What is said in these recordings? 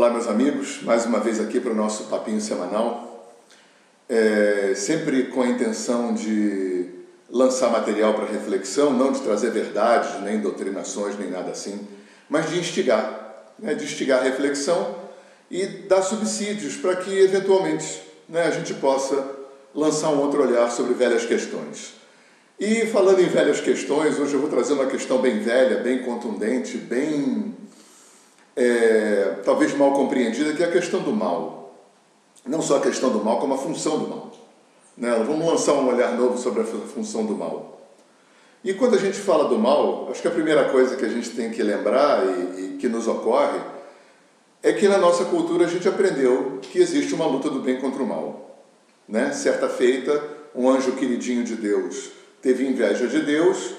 Olá, meus amigos, mais uma vez aqui para o nosso papinho semanal, é, sempre com a intenção de lançar material para reflexão, não de trazer verdades, nem doutrinações, nem nada assim, mas de instigar, né, de instigar a reflexão e dar subsídios para que, eventualmente, né, a gente possa lançar um outro olhar sobre velhas questões. E falando em velhas questões, hoje eu vou trazer uma questão bem velha, bem contundente, bem é, talvez mal compreendida, que é a questão do mal. Não só a questão do mal, como a função do mal. Né? Vamos lançar um olhar novo sobre a função do mal. E quando a gente fala do mal, acho que a primeira coisa que a gente tem que lembrar e, e que nos ocorre é que na nossa cultura a gente aprendeu que existe uma luta do bem contra o mal. Né? Certa feita, um anjo queridinho de Deus teve inveja de Deus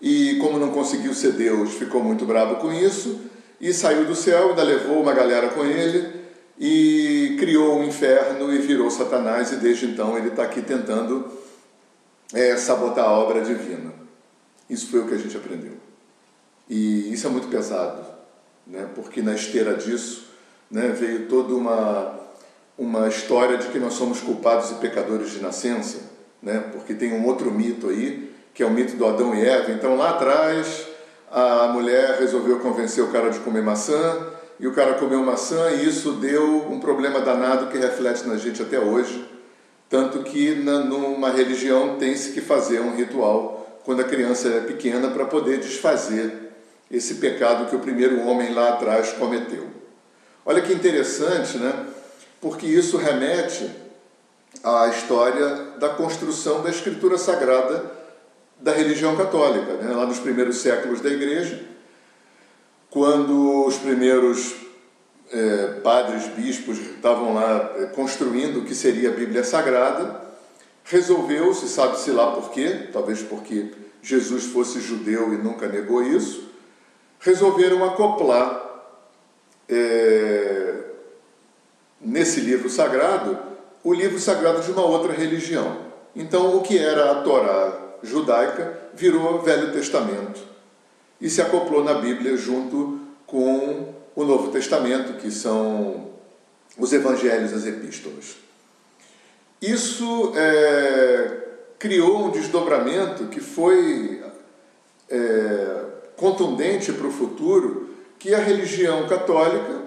e, como não conseguiu ser Deus, ficou muito bravo com isso e saiu do céu, ainda levou uma galera com ele e criou um inferno e virou Satanás, e desde então ele está aqui tentando é, sabotar a obra divina. Isso foi o que a gente aprendeu. E isso é muito pesado, né? porque na esteira disso né, veio toda uma, uma história de que nós somos culpados e pecadores de nascença, né? porque tem um outro mito aí, que é o mito do Adão e Eva. Então lá atrás a mulher resolveu convencer o cara de comer maçã, e o cara comeu maçã, e isso deu um problema danado que reflete na gente até hoje. Tanto que na, numa religião tem-se que fazer um ritual quando a criança é pequena para poder desfazer esse pecado que o primeiro homem lá atrás cometeu. Olha que interessante, né? Porque isso remete à história da construção da escritura sagrada da religião católica, né? lá nos primeiros séculos da igreja, quando os primeiros é, padres, bispos estavam lá é, construindo o que seria a Bíblia Sagrada, resolveu-se, sabe-se lá por quê, talvez porque Jesus fosse judeu e nunca negou isso, resolveram acoplar é, nesse livro sagrado o livro sagrado de uma outra religião. Então, o que era a Torá judaica virou Velho Testamento e se acoplou na Bíblia junto com o Novo Testamento, que são os evangelhos, as epístolas. Isso é, criou um desdobramento que foi é, contundente para o futuro, que a religião católica,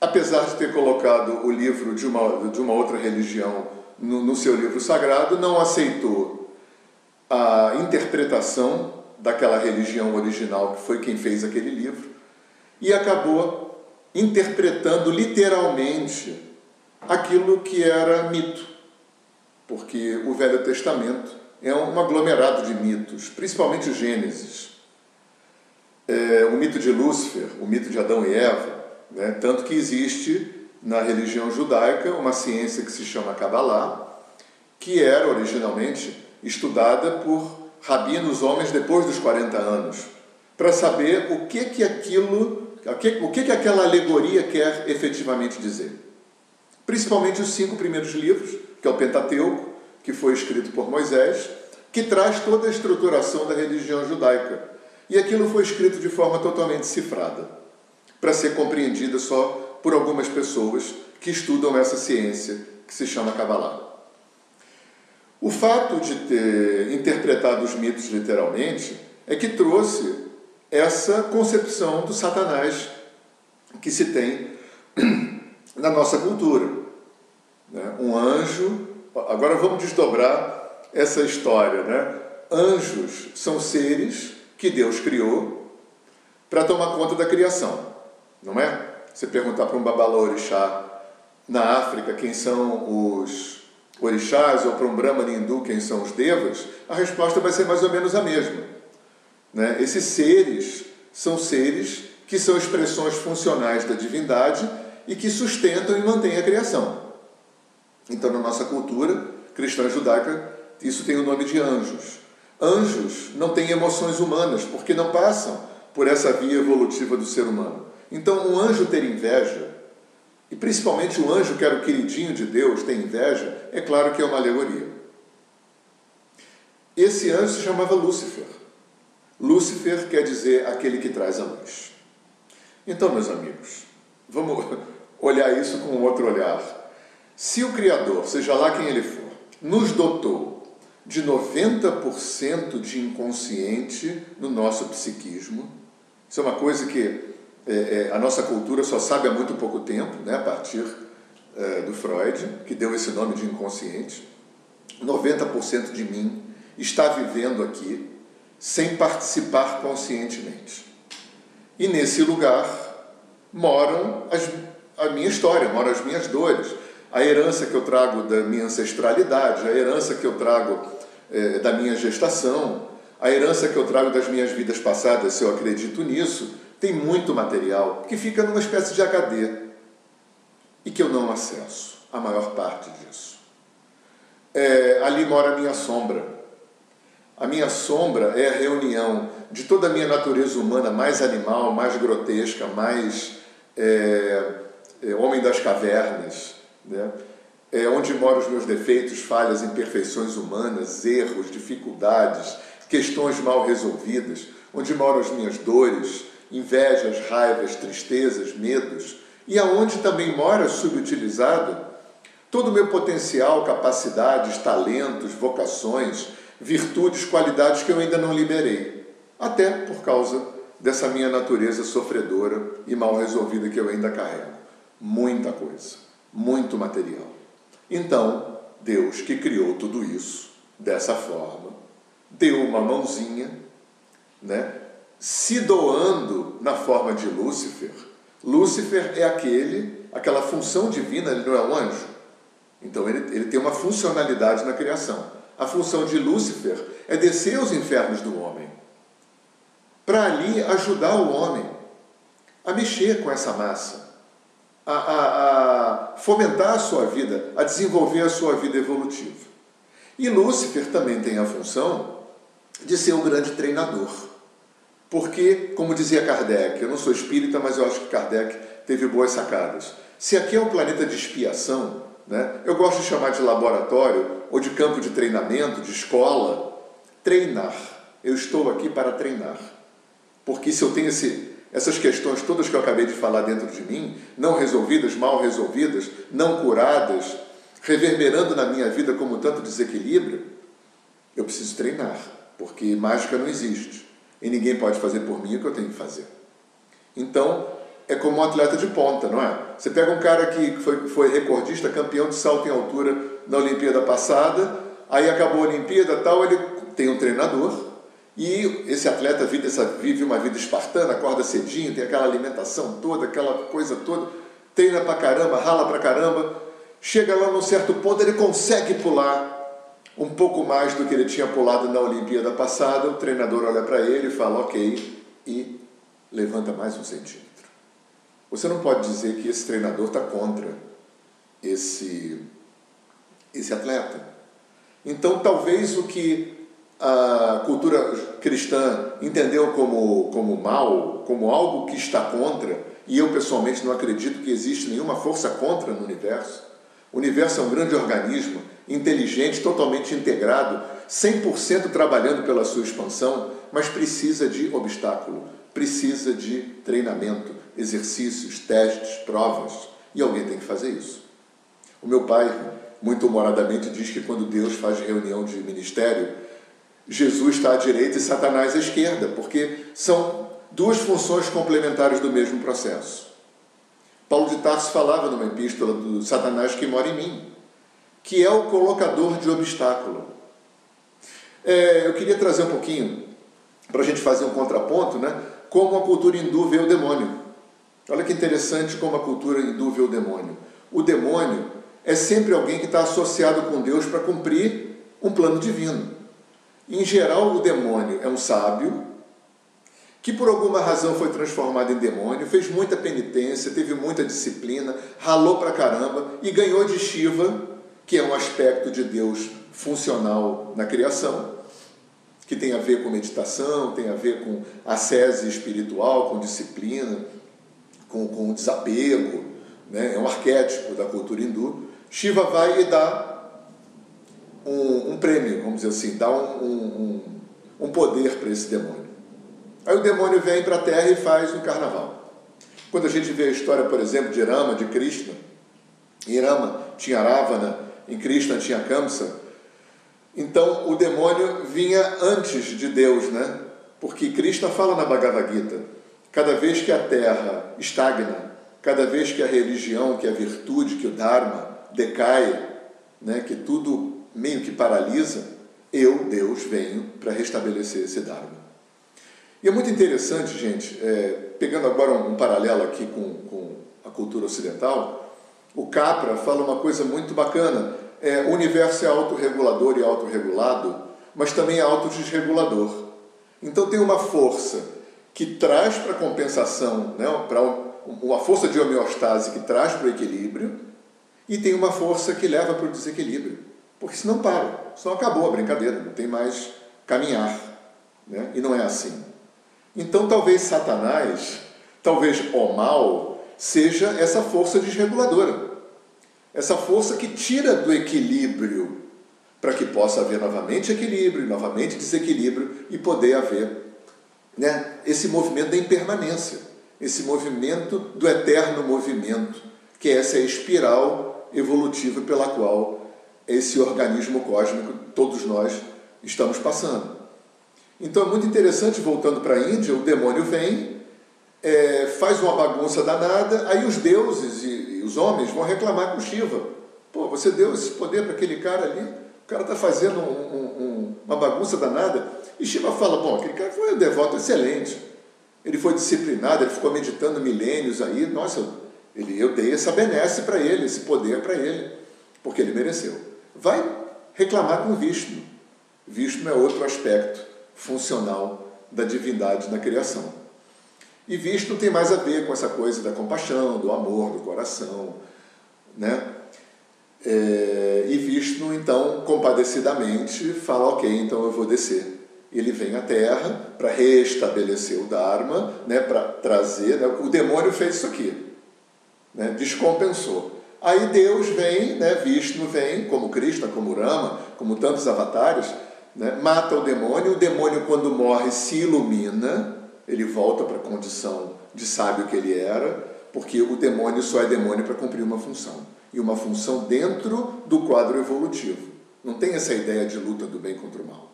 apesar de ter colocado o livro de uma, de uma outra religião no, no seu livro sagrado, não aceitou a interpretação daquela religião original que foi quem fez aquele livro e acabou interpretando literalmente aquilo que era mito, porque o Velho Testamento é um aglomerado de mitos, principalmente Gênesis. É, o mito de Lúcifer, o mito de Adão e Eva, né? tanto que existe na religião judaica uma ciência que se chama Kabbalah, que era originalmente estudada por rabinos homens depois dos 40 anos, para saber o que que aquilo, o que que aquela alegoria quer efetivamente dizer. Principalmente os cinco primeiros livros, que é o Pentateuco, que foi escrito por Moisés, que traz toda a estruturação da religião judaica. E aquilo foi escrito de forma totalmente cifrada, para ser compreendida só por algumas pessoas que estudam essa ciência que se chama Kabbalah. O fato de ter interpretado os mitos literalmente é que trouxe essa concepção do Satanás que se tem na nossa cultura. Né? Um anjo. Agora vamos desdobrar essa história. Né? Anjos são seres que Deus criou para tomar conta da criação, não é? Você perguntar para um babalorixá na África quem são os orixás ou para um Brahman hindu, quem são os devas, a resposta vai ser mais ou menos a mesma. Né? Esses seres são seres que são expressões funcionais da divindade e que sustentam e mantêm a criação. Então, na nossa cultura cristã judaica, isso tem o nome de anjos. Anjos não têm emoções humanas, porque não passam por essa via evolutiva do ser humano. Então, um anjo ter inveja e principalmente o anjo, que era o queridinho de Deus, tem inveja, é claro que é uma alegoria. Esse anjo se chamava Lúcifer. Lúcifer quer dizer aquele que traz a luz. Então, meus amigos, olhar isso com outro olhar. Se o Criador, seja lá quem ele for, nos dotou de 90% de inconsciente no nosso psiquismo, isso é uma coisa que é, a nossa cultura só sabe há muito pouco tempo, né, a partir é, do Freud, que deu esse nome de inconsciente. 90% de mim está vivendo aqui sem participar conscientemente. E nesse lugar moram as, a minha história, moram as minhas dores, a herança que eu trago da minha ancestralidade, a herança que eu trago é, da minha gestação, a herança que eu trago das minhas vidas passadas, se eu acredito nisso, tem muito material que fica numa espécie de HD e que eu não acesso a maior parte disso. É, ali mora a minha sombra. A minha sombra é a reunião de toda a minha natureza humana mais animal, mais grotesca, mais é, é, homem das cavernas, né? é onde moram os meus defeitos, falhas, imperfeições humanas, erros, dificuldades, questões mal resolvidas, onde moram as minhas dores, invejas, raivas, tristezas, medos, e aonde também mora subutilizado todo o meu potencial, capacidades, talentos, vocações, virtudes, qualidades que eu ainda não liberei, até por causa dessa minha natureza sofredora e mal resolvida que eu ainda carrego. Muita coisa, muito material. Então, Deus que criou tudo isso dessa forma, deu uma mãozinha, né, se doando na forma de Lúcifer. Lúcifer é aquele, aquela função divina, ele não é um anjo. Então ele, ele tem uma funcionalidade na criação. A função de Lúcifer é descer aos infernos do homem, para ali ajudar o homem a mexer com essa massa, a, a, a fomentar a sua vida, a desenvolver a sua vida evolutiva. E Lúcifer também tem a função de ser um grande treinador. Porque, como dizia Kardec, eu não sou espírita, mas eu acho que Kardec teve boas sacadas. Se aqui é um planeta de expiação, né, eu gosto de chamar de laboratório ou de campo de treinamento, de escola, treinar. Eu estou aqui para treinar. Porque se eu tenho esse, essas questões todas que eu acabei de falar dentro de mim, não resolvidas, mal resolvidas, não curadas, reverberando na minha vida como tanto desequilíbrio, eu preciso treinar, porque mágica não existe. E ninguém pode fazer por mim o que eu tenho que fazer. Então, é como um atleta de ponta, não é? Você pega um cara que foi, foi recordista, campeão de salto em altura na Olimpíada passada, aí acabou a Olimpíada tal, ele tem um treinador, e esse atleta vive, essa, vive uma vida espartana, acorda cedinho, tem aquela alimentação toda, aquela coisa toda, treina pra caramba, rala pra caramba, chega lá num certo ponto, ele consegue pular um pouco mais do que ele tinha pulado na Olimpíada passada, o treinador olha para ele e fala, ok, e levanta mais um centímetro. Você não pode dizer que esse treinador está contra esse, esse atleta. Então, talvez o que a cultura cristã entendeu como, como mal, como algo que está contra, e eu pessoalmente não acredito que existe nenhuma força contra no universo. O universo é um grande organismo, inteligente, totalmente integrado, 100% trabalhando pela sua expansão, mas precisa de obstáculo, precisa de treinamento, exercícios, testes, provas, e alguém tem que fazer isso. O meu pai, muito humoradamente, diz que quando Deus faz reunião de ministério, Jesus está à direita e Satanás à esquerda, porque são duas funções complementares do mesmo processo. Paulo de Tarso falava numa epístola do Satanás que mora em mim, que é o colocador de obstáculo. É, eu queria trazer um pouquinho, para a gente fazer um contraponto, né, como a cultura hindu vê o demônio. Olha que interessante como a cultura hindu vê o demônio. O demônio é sempre alguém que está associado com Deus para cumprir um plano divino. Em geral, o demônio é um sábio que por alguma razão foi transformado em demônio, fez muita penitência, teve muita disciplina, ralou pra caramba e ganhou de Shiva, que é um aspecto de Deus funcional na criação, que tem a ver com meditação, tem a ver com ascese espiritual, com disciplina, com, com desapego, né? é um arquétipo da cultura hindu. Shiva vai e dá um, um prêmio, vamos dizer assim, dá um, um, um poder para esse demônio. Aí o demônio vem para a terra e faz um carnaval. Quando a gente vê a história, por exemplo, de Rama, de Krishna, em Rama tinha Ravana, em Krishna tinha Kamsa, então o demônio vinha antes de Deus, né? Porque Krishna fala na Bhagavad Gita, cada vez que a terra estagna, cada vez que a religião, que a virtude, que o Dharma decai, né, que tudo meio que paralisa, eu, Deus, venho para restabelecer esse Dharma. E é muito interessante, gente, é, pegando agora um, paralelo aqui com, com, a cultura ocidental, o Capra fala uma coisa muito bacana. É, o universo é autorregulador e autorregulado, mas também é autodesregulador. Então tem uma força que traz para compensação, né, para uma força de homeostase que traz para o equilíbrio, e tem uma força que leva para o desequilíbrio. Porque senão para, senão acabou a brincadeira, não tem mais caminhar. Né? E não é assim. Então talvez Satanás, talvez o mal, seja essa força desreguladora. Essa força que tira do equilíbrio para que possa haver novamente equilíbrio, novamente desequilíbrio e poder haver né, esse movimento da impermanência, esse movimento do eterno movimento, que é essa espiral evolutiva pela qual esse organismo cósmico todos nós estamos passando. Então é muito interessante, voltando para a Índia, o demônio vem, é, faz uma bagunça danada, aí os deuses e, e, os homens vão reclamar com Shiva. Pô, você deu esse poder para aquele cara ali, o cara está fazendo um, um, uma bagunça danada. E Shiva fala, bom, aquele cara foi um devoto excelente, ele foi disciplinado, ele ficou meditando milênios aí, nossa, ele, eu dei essa benesse para ele, esse poder para ele, porque ele mereceu. Vai reclamar com Vishnu. Vishnu é outro aspecto funcional da divindade na criação. E Vishnu tem mais a ver com essa coisa da compaixão, do amor, do coração, né? É, e Vishnu, então, compadecidamente, fala: Ok, então eu vou descer. Ele vem à Terra para restabelecer o Dharma, né, para trazer. Né, o demônio fez isso aqui, né, descompensou. Aí Deus vem, né, Vishnu vem, como Krishna, como Rama, como tantos avatares, né, mata o demônio. O demônio, quando morre, se ilumina, ele volta para a condição de sábio que ele era, porque o demônio só é demônio para cumprir uma função e uma função dentro do quadro evolutivo. Não tem essa ideia de luta do bem contra o mal.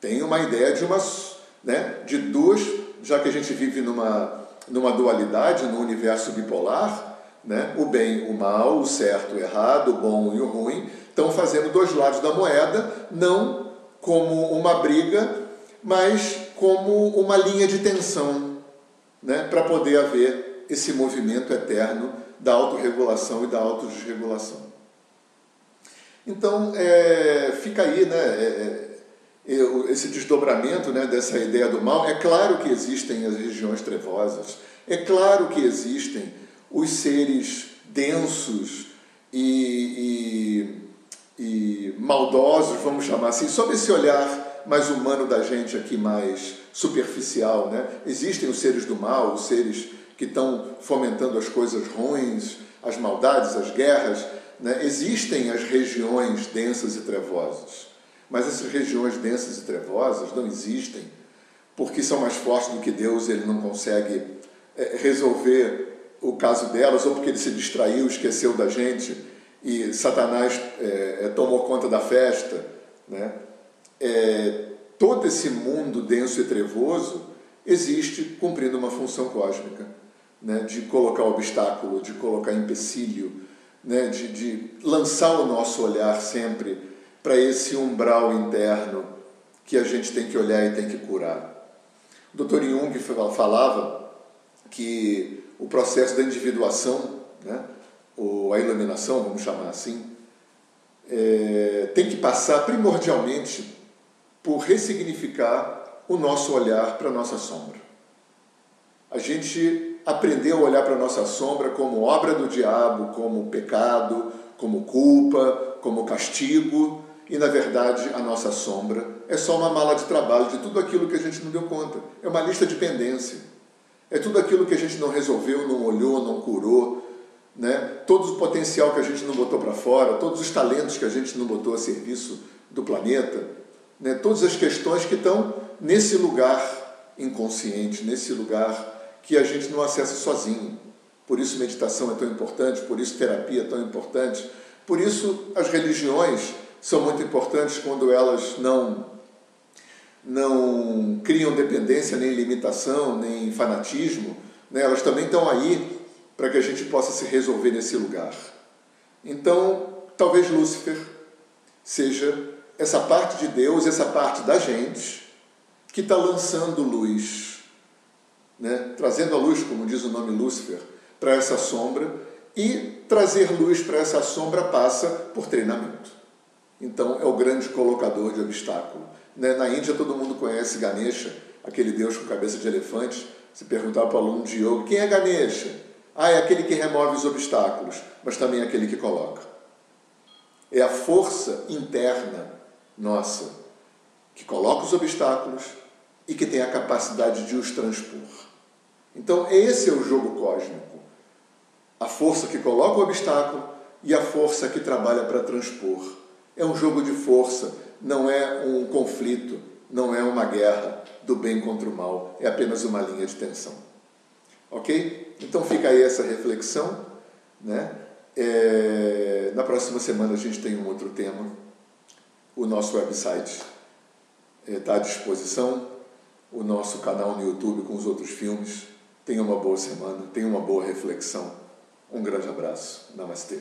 Tem uma ideia de umas, né, de duas, já que a gente vive numa numa dualidade, no universo bipolar, né? O bem, o mal, o certo, o errado, o bom e o ruim estão fazendo dois lados da moeda, não como uma briga, mas como uma linha de tensão, né? para poder haver esse movimento eterno da autorregulação e da autodesregulação. Então, é, fica aí né, é, é, esse desdobramento né, dessa ideia do mal. É claro que existem as regiões trevosas, é claro que existem os seres densos e, e, e maldosos, vamos chamar assim, sob esse olhar mais humano da gente aqui, mais superficial. Né? Existem os seres do mal, os seres que estão fomentando as coisas ruins, as maldades, as guerras. Né? Existem as regiões densas e trevosas, mas essas regiões densas e trevosas não existem porque são mais fortes do que Deus, ele não consegue eh, resolver o caso delas, ou porque ele se distraiu, esqueceu da gente e Satanás é, tomou conta da festa. Né? É, todo esse mundo denso e trevoso existe cumprindo uma função cósmica, né? de colocar obstáculo, de colocar empecilho, né? de, de lançar o nosso olhar sempre para esse umbral interno que a gente tem que olhar e tem que curar. O Dr. Jung falava que o processo da individuação, né, ou a iluminação, vamos chamar assim, é, tem que passar primordialmente por ressignificar o nosso olhar para a nossa sombra. A gente aprendeu a olhar para a nossa sombra como obra do diabo, como pecado, como culpa, como castigo, e na verdade a nossa sombra é só uma mala de trabalho de tudo aquilo que a gente não deu conta. É uma lista de pendência é tudo aquilo que a gente não resolveu, não olhou, não curou, né? todo o potencial que a gente não botou para fora, todos os talentos que a gente não botou a serviço do planeta, né? todas as questões que estão nesse lugar inconsciente, nesse lugar que a gente não acessa sozinho. Por isso meditação é tão importante, por isso terapia é tão importante, por isso as religiões são muito importantes quando elas não não criam dependência, nem limitação, nem fanatismo, né? elas também estão aí para que a gente possa se resolver nesse lugar. Então, talvez Lúcifer seja essa parte de Deus, essa parte da gente, que está lançando luz, né? trazendo a luz, como diz o nome Lúcifer, para essa sombra, e trazer luz para essa sombra passa por treinamento. Então, é o grande colocador de obstáculo. Né? Na Índia, todo mundo conhece Ganesha, aquele deus com cabeça de elefante. Se perguntar para o aluno de yoga, quem é Ganesha? Ah, é aquele que remove os obstáculos, mas também é aquele que coloca. É a força interna nossa que coloca os obstáculos e que tem a capacidade de os transpor. Então, esse é o jogo cósmico. A força que coloca o obstáculo e a força que trabalha para transpor. É um jogo de força, não é um conflito, não é uma guerra do bem contra o mal, é apenas uma linha de tensão. Ok? Então fica aí essa reflexão. Né? É... Na próxima semana a gente tem um outro tema. O nosso website está à disposição, o nosso canal no YouTube com os outros filmes. Tenha uma boa semana, tenha uma boa reflexão. Um grande abraço. Namastê.